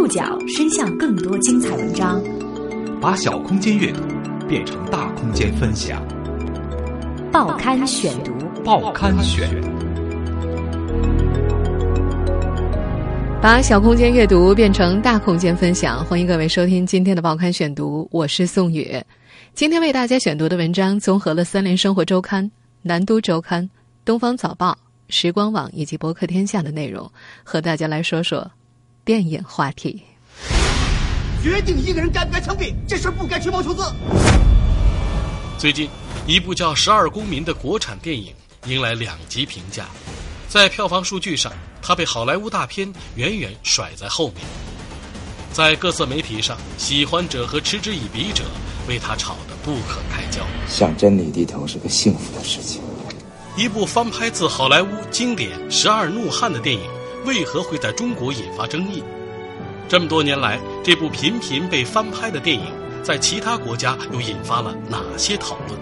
触角伸向更多精彩文章，把小空间阅读变成大空间分享。报刊选读，报刊选，把小空间阅读变成大空间分享。欢迎各位收听今天的报刊选读，我是宋宇。今天为大家选读的文章综合了《三联生活周刊》、《南都周刊》、《东方早报》、时光网以及博客天下的内容，和大家来说说。电影话题，决定一个人该不该枪毙，这事不该吹毛求疵。最近，一部叫《十二公民》的国产电影迎来两极评价，在票房数据上，它被好莱坞大片远远甩在后面；在各色媒体上，喜欢者和嗤之以鼻者为它吵得不可开交。向真理低头是个幸福的事情。一部翻拍自好莱坞经典《十二怒汉》的电影。为何会在中国引发争议？这么多年来，这部频频被翻拍的电影，在其他国家又引发了哪些讨论？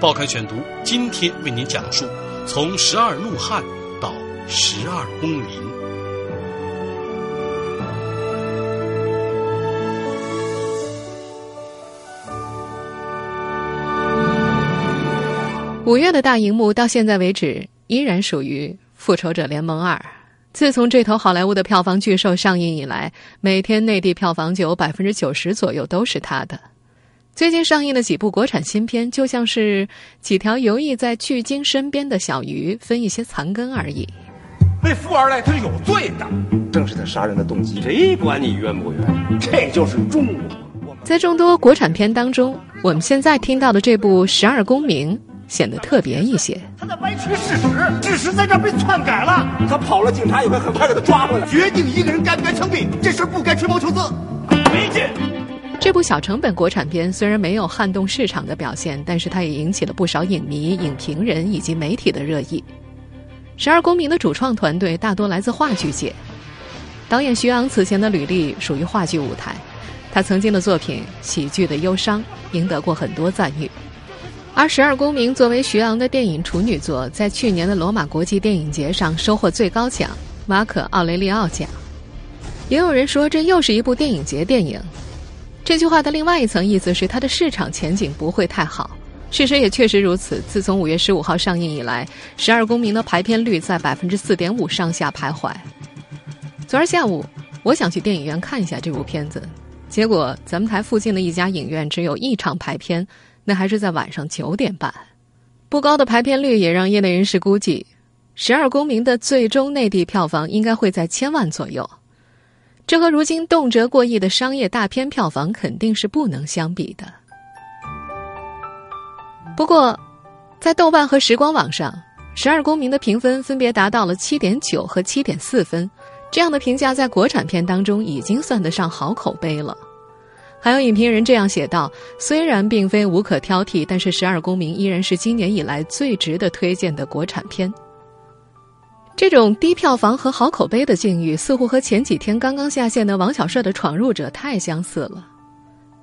报刊选读今天为您讲述：从《十二怒汉》到《十二公民》。五月的大荧幕到现在为止依然属于《复仇者联盟二》。自从这头好莱坞的票房巨兽上映以来，每天内地票房就有百分之九十左右都是它的。最近上映的几部国产新片，就像是几条游弋在巨鲸身边的小鱼，分一些残羹而已。那富二代他是有罪的，正是他杀人的动机。谁管你冤不冤？这就是中国。在众多国产片当中，我们现在听到的这部《十二公民》。显得特别一些。他在歪曲事实，事实在这儿被篡改了。他跑了，警察也会很快给他抓回来。决定一个人该不该枪毙，这事不该吹毛求疵。没劲。这部小成本国产片虽然没有撼动市场的表现，但是它也引起了不少影迷、影评人以及媒体的热议。《十二公民》的主创团队大多来自话剧界，导演徐昂此前的履历属于话剧舞台，他曾经的作品《喜剧的忧伤》赢得过很多赞誉。而《十二公民》作为徐昂的电影处女作，在去年的罗马国际电影节上收获最高奖——马可·奥雷利奥奖。也有人说，这又是一部电影节电影。这句话的另外一层意思是，它的市场前景不会太好。事实也确实如此。自从五月十五号上映以来，《十二公民》的排片率在百分之四点五上下徘徊。昨儿下午，我想去电影院看一下这部片子，结果咱们台附近的一家影院只有一场排片。那还是在晚上九点半，不高的排片率也让业内人士估计，《十二公民》的最终内地票房应该会在千万左右，这和如今动辄过亿的商业大片票房肯定是不能相比的。不过，在豆瓣和时光网上，《十二公民》的评分分别达到了七点九和七点四分，这样的评价在国产片当中已经算得上好口碑了。还有影评人这样写道：“虽然并非无可挑剔，但是《十二公民》依然是今年以来最值得推荐的国产片。”这种低票房和好口碑的境遇，似乎和前几天刚刚下线的王小帅的《闯入者》太相似了。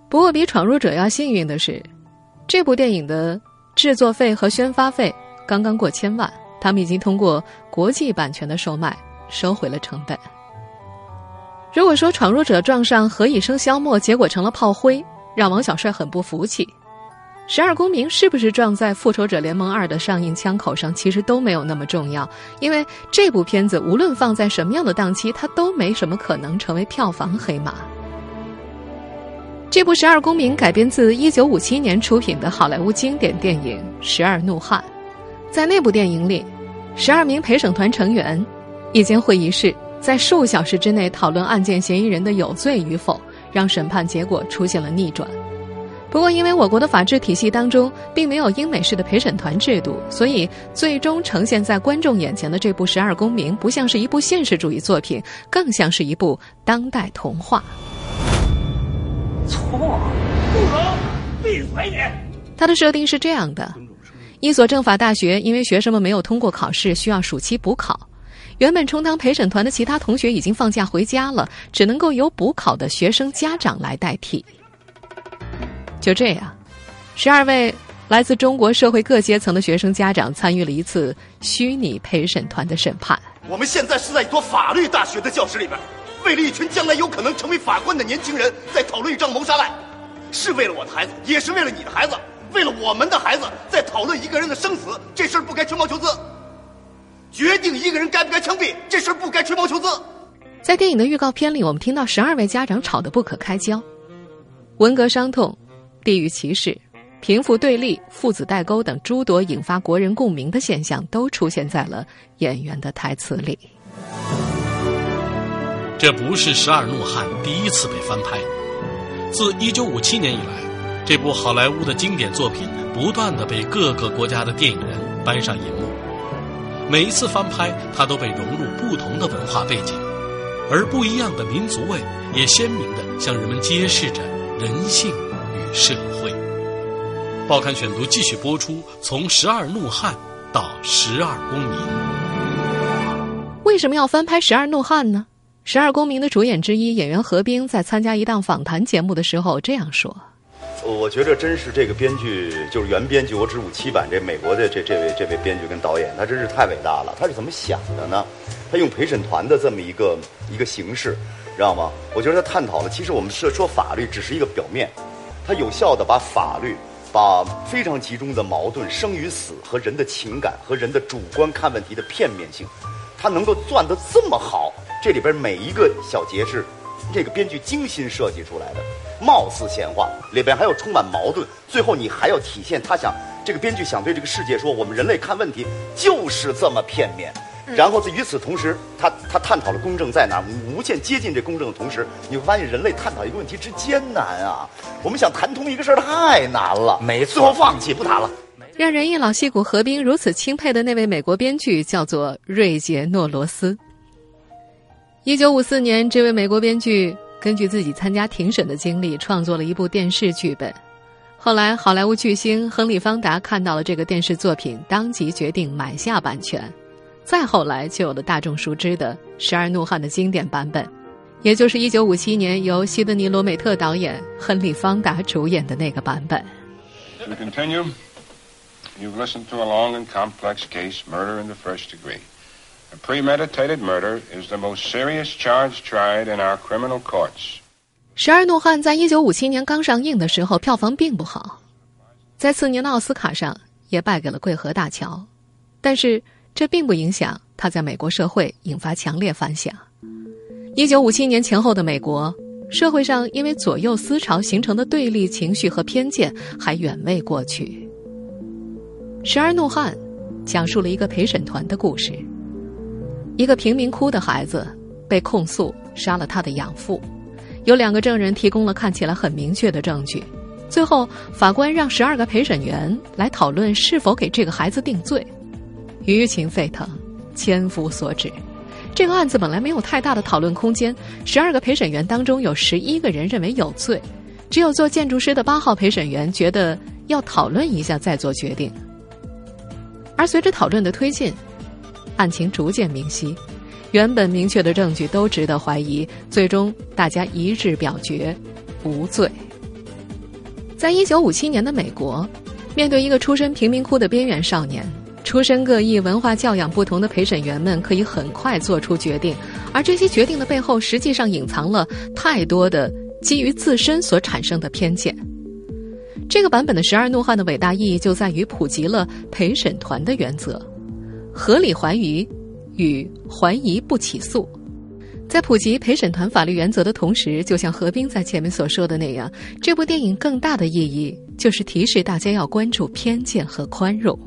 不过，比《闯入者》要幸运的是，这部电影的制作费和宣发费刚刚过千万，他们已经通过国际版权的售卖收回了成本。如果说闯入者撞上何以笙箫默，结果成了炮灰，让王小帅很不服气。十二公民是不是撞在复仇者联盟二的上映枪口上，其实都没有那么重要，因为这部片子无论放在什么样的档期，它都没什么可能成为票房黑马。这部《十二公民》改编自一九五七年出品的好莱坞经典电影《十二怒汉》，在那部电影里，十二名陪审团成员，一间会议室。在数小时之内讨论案件嫌疑人的有罪与否，让审判结果出现了逆转。不过，因为我国的法治体系当中并没有英美式的陪审团制度，所以最终呈现在观众眼前的这部《十二公民》不像是一部现实主义作品，更像是一部当代童话。错，不能闭嘴你！它的设定是这样的：一所政法大学因为学生们没有通过考试，需要暑期补考。原本充当陪审团的其他同学已经放假回家了，只能够由补考的学生家长来代替。就这样，十二位来自中国社会各阶层的学生家长参与了一次虚拟陪审团的审判。我们现在是在一所法律大学的教室里边，为了一群将来有可能成为法官的年轻人，在讨论一桩谋杀案，是为了我的孩子，也是为了你的孩子，为了我们的孩子，在讨论一个人的生死，这事儿不该吹毛求疵。决定一个人该不该枪毙，这事儿不该吹毛求疵。在电影的预告片里，我们听到十二位家长吵得不可开交，文革伤痛、地域歧视、贫富对立、父子代沟等诸多引发国人共鸣的现象，都出现在了演员的台词里。这不是《十二怒汉》第一次被翻拍，自1957年以来，这部好莱坞的经典作品不断的被各个国家的电影人搬上银幕。每一次翻拍，它都被融入不同的文化背景，而不一样的民族味也鲜明的向人们揭示着人性与社会。报刊选读继续播出，从《十二怒汉》到《十二公民》。为什么要翻拍《十二怒汉》呢？《十二公民》的主演之一演员何冰在参加一档访谈节目的时候这样说：“我觉得真是这个编剧，就是原编剧，我指五七版这美国的这这位这位编剧跟导演，他真是太伟大了。他是怎么想的呢？他用陪审团的这么一个一个形式，知道吗？我觉得他探讨了，其实我们是说法律只是一个表面，他有效的把法律，把非常集中的矛盾、生与死和人的情感和人的主观看问题的片面性，他能够钻得这么好。”这里边每一个小节是这个编剧精心设计出来的，貌似闲话，里边还有充满矛盾。最后你还要体现他想这个编剧想对这个世界说，我们人类看问题就是这么片面。然后在与此同时，他他探讨了公正在哪，无限接近这公正的同时，你会发现人类探讨一个问题之艰难啊！我们想谈通一个事儿太难了，没错，最后放弃不谈了。让人一老戏骨何冰如此钦佩的那位美国编剧叫做瑞杰诺罗斯。一九五四年，这位美国编剧根据自己参加庭审的经历，创作了一部电视剧本。后来，好莱坞巨星亨利·方达看到了这个电视作品，当即决定买下版权。再后来，就有了大众熟知的《十二怒汉》的经典版本，也就是一九五七年由西德尼·罗美特导演、亨利·方达主演的那个版本。To continue, you've listened to a long and complex case, murder in the first degree. Premeditated murder is the most serious charge tried in our criminal courts. 十二怒汉在一九五七年刚上映的时候，票房并不好，在次年的奥斯卡上也败给了《桂河大桥》，但是这并不影响他在美国社会引发强烈反响。一九五七年前后的美国社会上，因为左右思潮形成的对立情绪和偏见还远未过去。十二怒汉讲述了一个陪审团的故事。一个贫民窟的孩子被控诉杀了他的养父，有两个证人提供了看起来很明确的证据。最后，法官让十二个陪审员来讨论是否给这个孩子定罪，舆情沸腾，千夫所指。这个案子本来没有太大的讨论空间，十二个陪审员当中有十一个人认为有罪，只有做建筑师的八号陪审员觉得要讨论一下再做决定。而随着讨论的推进。案情逐渐明晰，原本明确的证据都值得怀疑，最终大家一致表决无罪。在一九五七年的美国，面对一个出身贫民窟的边缘少年，出身各异、文化教养不同的陪审员们可以很快做出决定，而这些决定的背后，实际上隐藏了太多的基于自身所产生的偏见。这个版本的《十二怒汉》的伟大意义就在于普及了陪审团的原则。合理怀疑与怀疑不起诉，在普及陪审团法律原则的同时，就像何冰在前面所说的那样，这部电影更大的意义就是提示大家要关注偏见和宽容。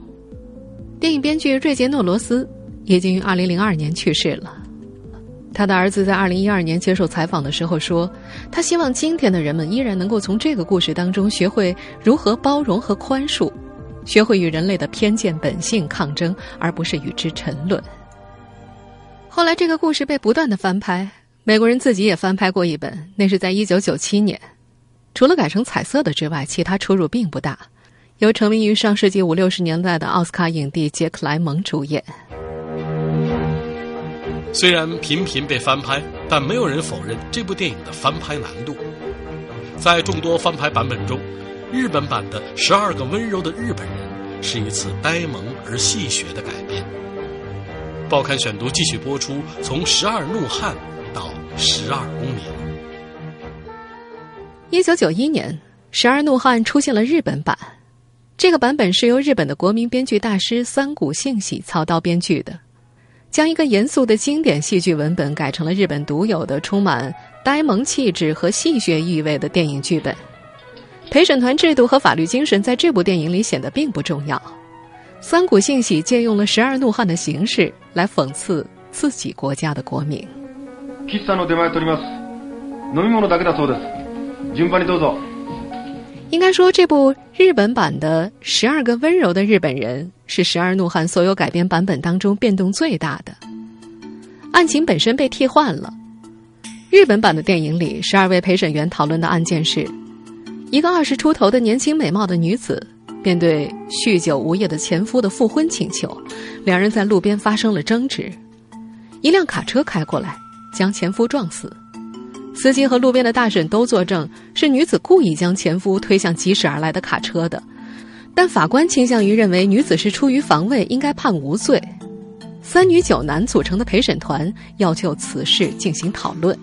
电影编剧瑞杰诺罗斯已经于二零零二年去世了，他的儿子在二零一二年接受采访的时候说，他希望今天的人们依然能够从这个故事当中学会如何包容和宽恕。学会与人类的偏见本性抗争，而不是与之沉沦。后来，这个故事被不断的翻拍，美国人自己也翻拍过一本，那是在一九九七年。除了改成彩色的之外，其他出入并不大。由成名于上世纪五六十年代的奥斯卡影帝杰克莱蒙主演。虽然频频被翻拍，但没有人否认这部电影的翻拍难度。在众多翻拍版本中。日本版的《十二个温柔的日本人》是一次呆萌而戏谑的改编。报刊选读继续播出，从《十二怒汉》到十二公民。一九九一年，《十二怒汉》出现了日本版，这个版本是由日本的国民编剧大师三谷幸喜操刀编剧的，将一个严肃的经典戏剧文本改成了日本独有的、充满呆萌气质和戏谑意味的电影剧本。陪审团制度和法律精神在这部电影里显得并不重要。三谷幸喜借用了《十二怒汉》的形式来讽刺自己国家的国民。喫茶の出前取ります。飲み物だけだそうです。順番にどうぞ。应该说，这部日本版的《十二个温柔的日本人》是《十二怒汉》所有改编版本当中变动最大的。案情本身被替换了。日本版的电影里，十二位陪审员讨论的案件是。 一个二十出头的年轻美貌的女子，面对酗酒无业的前夫的复婚请求，两人在路边发生了争执。一辆卡车开过来，将前夫撞死。司机和路边的大婶都作证，是女子故意将前夫推向疾驶而来的卡车的。但法官倾向于认为女子是出于防卫，应该判无罪。三女九男组成的陪审团要就此事进行讨论。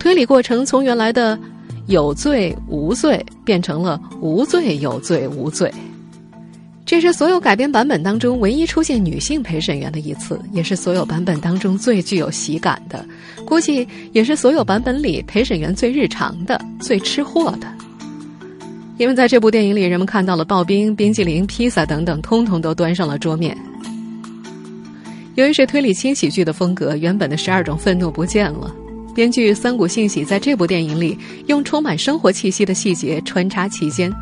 推理过程从原来的。有罪无罪变成了无罪有罪无罪，这是所有改编版本当中唯一出现女性陪审员的一次，也是所有版本当中最具有喜感的，估计也是所有版本里陪审员最日常的、最吃货的。因为在这部电影里，人们看到了刨冰、冰激凌、披萨等等，通通都端上了桌面。由于是推理轻喜剧的风格，原本的十二种愤怒不见了。编剧三谷幸喜在这部电影里用充满生活气息的细节穿插其间，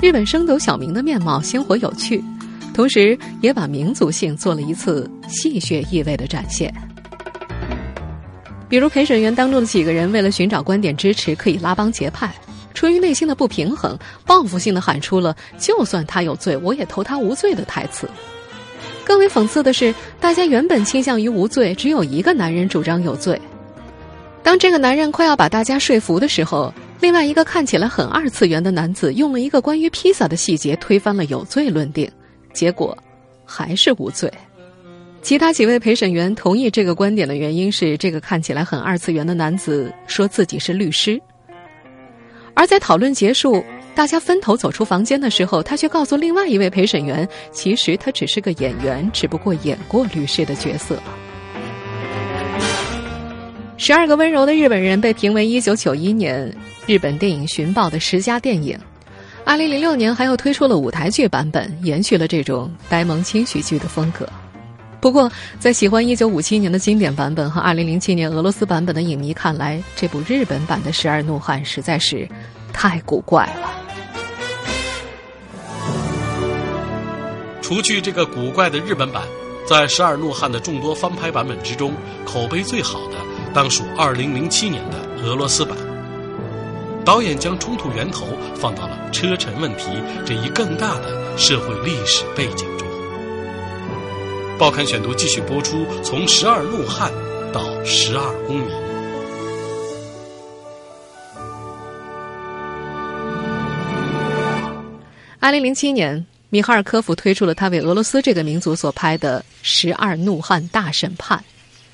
日本升斗小民的面貌鲜活有趣，同时也把民族性做了一次戏谑意味的展现。比如陪审员当中的几个人为了寻找观点支持，可以拉帮结派，出于内心的不平衡，报复性的喊出了“就算他有罪，我也投他无罪”的台词。更为讽刺的是，大家原本倾向于无罪，只有一个男人主张有罪。当这个男人快要把大家说服的时候，另外一个看起来很二次元的男子用了一个关于披萨的细节推翻了有罪论定，结果还是无罪。其他几位陪审员同意这个观点的原因是，这个看起来很二次元的男子说自己是律师。而在讨论结束，大家分头走出房间的时候，他却告诉另外一位陪审员，其实他只是个演员，只不过演过律师的角色。十二个温柔的日本人被评为一九九一年日本电影寻宝的十佳电影。二零零六年还又推出了舞台剧版本，延续了这种呆萌轻喜剧的风格。不过，在喜欢一九五七年的经典版本和二零零七年俄罗斯版本的影迷看来，这部日本版的《十二怒汉》实在是太古怪了。除去这个古怪的日本版，在《十二怒汉》的众多翻拍版本之中，口碑最好的。当属2007年的俄罗斯版，导演将冲突源头放到了车臣问题这一更大的社会历史背景中。报刊选读继续播出，从十二怒汉到十二公民。2007年，米哈尔科夫推出了他为俄罗斯这个民族所拍的《十二怒汉大审判》。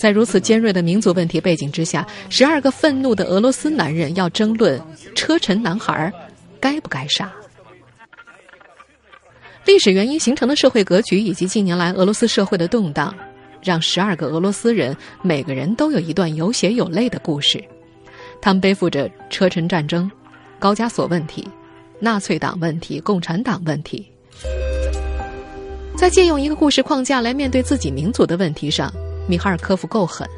在如此尖锐的民族问题背景之下，十二个愤怒的俄罗斯男人要争论车臣男孩该不该杀。历史原因形成的社会格局以及近年来俄罗斯社会的动荡，让十二个俄罗斯人每个人都有一段有血有泪的故事。他们背负着车臣战争、高加索问题、纳粹党问题、共产党问题，在借用一个故事框架来面对自己民族的问题上。米哈尔科夫够狠，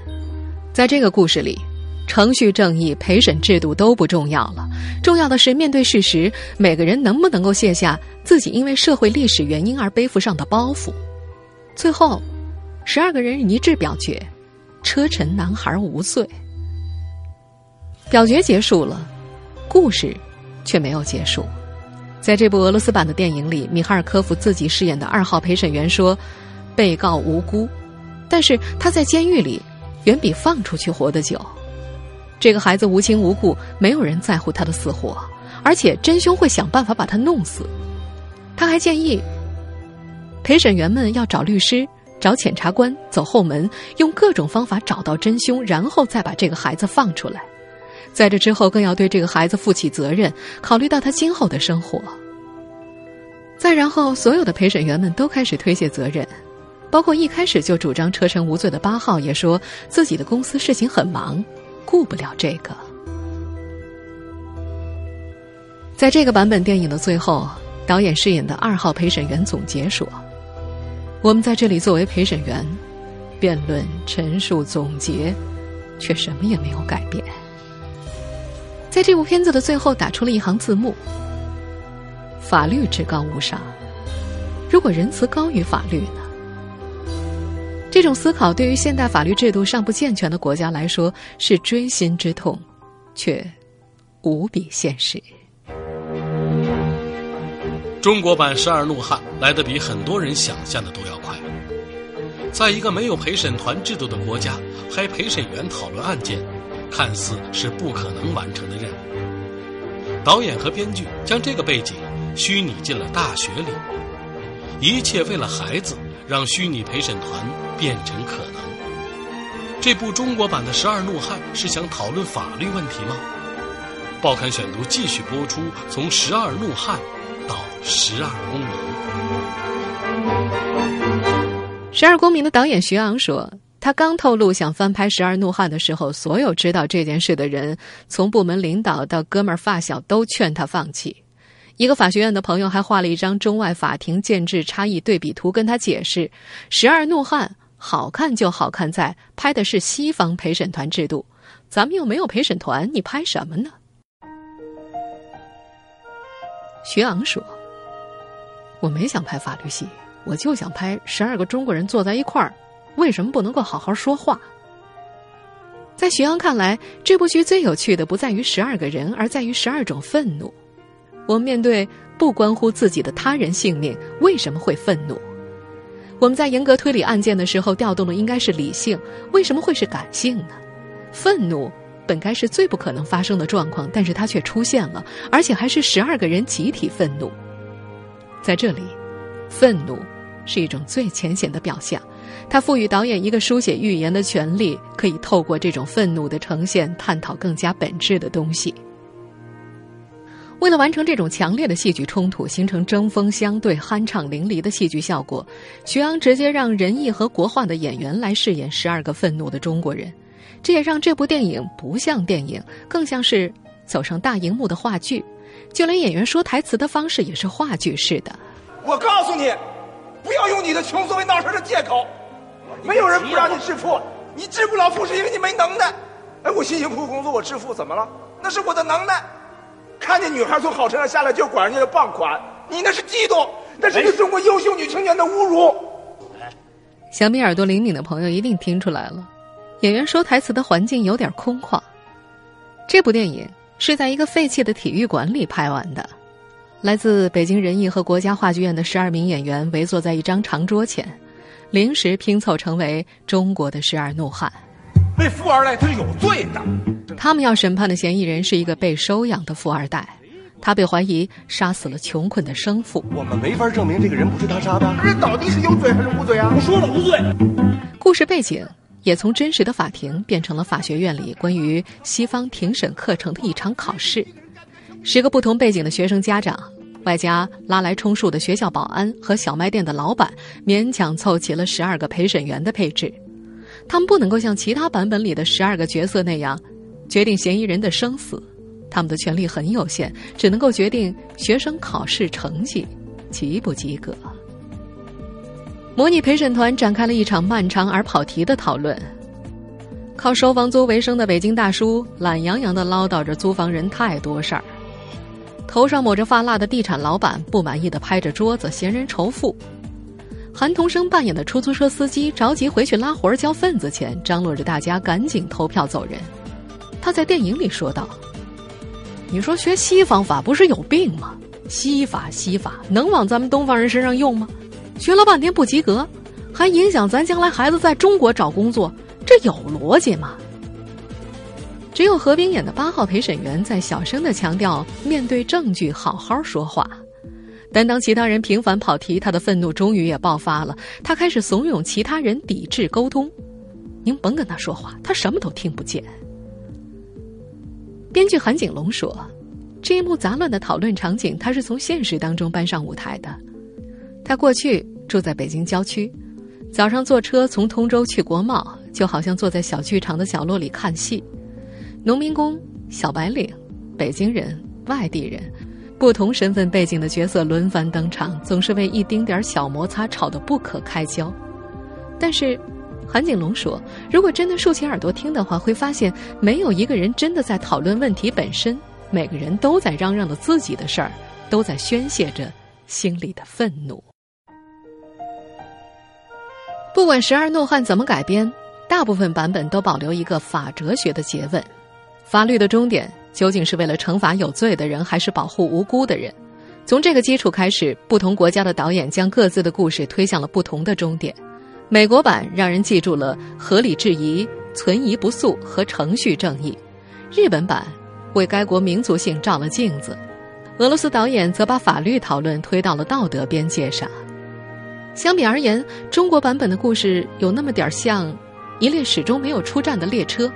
在这个故事里，程序正义、陪审制度都不重要了，重要的是面对事实，每个人能不能够卸下自己因为社会历史原因而背负上的包袱。最后，十二个人一致表决，车臣男孩无罪。表决结束了，故事却没有结束。在这部俄罗斯版的电影里，米哈尔科夫自己饰演的二号陪审员说：“被告无辜，但是他在监狱里远比放出去活得久。这个孩子无亲无故，没有人在乎他的死活，而且真凶会想办法把他弄死。”他还建议陪审员们要找律师、找检察官、走后门，用各种方法找到真凶，然后再把这个孩子放出来。在这之后，更要对这个孩子负起责任，考虑到他今后的生活。再然后，所有的陪审员们都开始推卸责任，包括一开始就主张车臣无罪的八号，也说自己的公司事情很忙，顾不了这个。在这个版本电影的最后，导演饰演的二号陪审员总结说：“我们在这里作为陪审员，辩论、陈述、总结，却什么也没有改变。”在这部片子的最后打出了一行字幕：“法律至高无上，如果仁慈高于法律呢？”这种思考对于现代法律制度尚不健全的国家来说是锥心之痛，却无比现实。中国版《十二怒汉》来得比很多人想象的都要快。在一个没有陪审团制度的国家，还陪审员讨论案件。看似是不可能完成的任务，导演和编剧将这个背景虚拟进了大学里，一切为了孩子，让虚拟陪审团变成可能。这部中国版的《十二怒汉》是想讨论法律问题吗？报刊选读继续播出，从《十二怒汉》到《十二公民》。《十二公民》的导演徐昂说。他刚透露想翻拍《十二怒汉》的时候，所有知道这件事的人，从部门领导到哥们儿发小，都劝他放弃。一个法学院的朋友还画了一张中外法庭建制差异对比图，跟他解释：《十二怒汉》好看就好看在拍的是西方陪审团制度，咱们又没有陪审团，你拍什么呢？徐昂说：“我没想拍法律戏，我就想拍十二个中国人坐在一块儿。”为什么不能够好好说话？在徐昂看来，这部剧最有趣的不在于十二个人，而在于十二种愤怒。我们面对不关乎自己的他人性命，为什么会愤怒？我们在严格推理案件的时候，调动的应该是理性，为什么会是感性呢？愤怒本该是最不可能发生的状况，但是它却出现了，而且还是十二个人集体愤怒。在这里，愤怒是一种最浅显的表象。它赋予导演一个书写预言的权利，可以透过这种愤怒的呈现，探讨更加本质的东西。为了完成这种强烈的戏剧冲突，形成针锋相对、酣畅淋漓的戏剧效果，徐昂直接让仁义和国画的演员来饰演十二个愤怒的中国人，这也让这部电影不像电影，更像是走上大荧幕的话剧，就连演员说台词的方式也是话剧式的。我告诉你，不要用你的穷作为闹事的借口。没有人不让你致富，你致不了富是因为你没能耐。哎，我辛辛苦苦工作，我致富怎么了？那是我的能耐。看见女孩从好车上下来就管人家的傍款，你那是嫉妒，那是对中国优秀女青年的侮辱。小米耳朵灵敏的朋友一定听出来了，演员说台词的环境有点空旷。这部电影是在一个废弃的体育馆里拍完的，来自北京人艺和国家话剧院的十二名演员围坐在一张长桌前。临时拼凑成为中国的十二怒汉，那富二代他是有罪的。他们要审判的嫌疑人是一个被收养的富二代，他被怀疑杀死了穷困的生父。我们没法证明这个人不是他杀的，这到底是有罪还是无罪啊？我说了无罪。故事背景也从真实的法庭变成了法学院里关于西方庭审课程的一场考试，十个不同背景的学生家长。外加拉来充数的学校保安和小卖店的老板，勉强凑齐了十二个陪审员的配置。他们不能够像其他版本里的十二个角色那样，决定嫌疑人的生死。他们的权力很有限，只能够决定学生考试成绩及不及格。模拟陪审团展开了一场漫长而跑题的讨论。靠收房租为生的北京大叔懒洋洋地唠叨着租房人太多事儿。头上抹着发蜡的地产老板不满意的拍着桌子，嫌人仇富。韩童生扮演的出租车司机着急回去拉活儿交份子钱，张罗着大家赶紧投票走人。他在电影里说道：“你说学西方法不是有病吗？西法西法能往咱们东方人身上用吗？学了半天不及格，还影响咱将来孩子在中国找工作，这有逻辑吗？只有何冰演的八号陪审员在小声的强调：面对证据，好好说话。但当其他人频繁跑题，他的愤怒终于也爆发了。他开始怂恿其他人抵制沟通。您甭跟他说话，他什么都听不见。编剧韩景龙说：“这一幕杂乱的讨论场景，他是从现实当中搬上舞台的。他过去住在北京郊区，早上坐车从通州去国贸，就好像坐在小剧场的角落里看戏。农民工、小白领、北京人、外地人，不同身份背景的角色轮番登场，总是为一丁点小摩擦吵得不可开交。但是。”韩景龙说：“如果真的竖起耳朵听的话，会发现没有一个人真的在讨论问题本身，每个人都在嚷嚷着自己的事儿，都在宣泄着心里的愤怒。不管《十二怒汉》怎么改编，大部分版本都保留一个法哲学的诘问：法律的终点究竟是为了惩罚有罪的人，还是保护无辜的人？从这个基础开始，不同国家的导演将各自的故事推向了不同的终点。”美国版让人记住了合理质疑、存疑不诉和程序正义，日本版为该国民族性照了镜子，俄罗斯导演则把法律讨论推到了道德边界上。相比而言，中国版本的故事有那么点儿像一列始终没有出站的列车，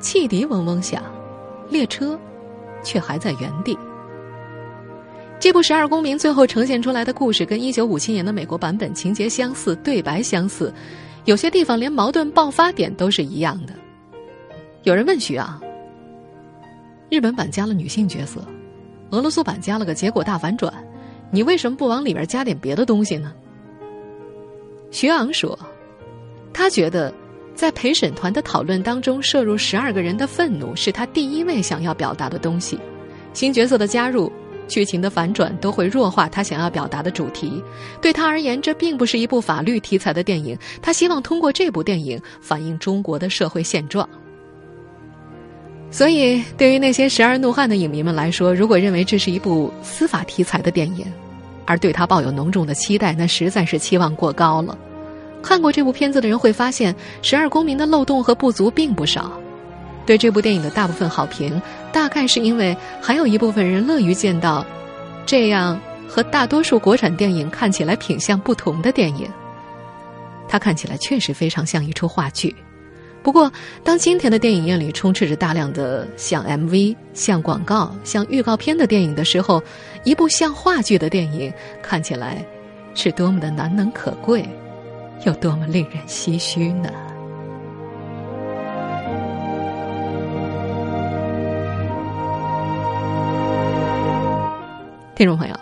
汽笛嗡嗡响，列车却还在原地。这部《十二公民》最后呈现出来的故事跟一九五七年的美国版本情节相似，对白相似，有些地方连矛盾爆发点都是一样的。有人问徐昂：“日本版加了女性角色，俄罗斯版加了个结果大反转，你为什么不往里面加点别的东西呢？”徐昂说：“他觉得，在陪审团的讨论当中摄入十二个人的愤怒是他第一位想要表达的东西，新角色的加入。”剧情的反转都会弱化他想要表达的主题。对他而言，这并不是一部法律题材的电影。他希望通过这部电影反映中国的社会现状。所以，对于那些时而怒汉的影迷们来说，如果认为这是一部司法题材的电影，而对他抱有浓重的期待，那实在是期望过高了。看过这部片子的人会发现，《十二公民》的漏洞和不足并不少。对这部电影的大部分好评，大概是因为还有一部分人乐于见到这样和大多数国产电影看起来品相不同的电影。它看起来确实非常像一出话剧。不过，当今天的电影院里充斥着大量的像 MV、像广告、像预告片的电影的时候，一部像话剧的电影看起来是多么的难能可贵，有多么令人唏嘘呢？听众朋友，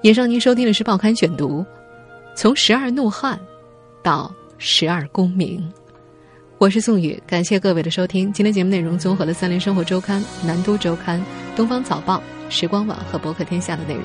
以上您收听的是《报刊选读》，从《十二怒汉》到《十二公民》，我是宋宇，感谢各位的收听。今天节目内容综合了《三联生活周刊》、《南都周刊》、《东方早报》、时光网和博客天下的内容。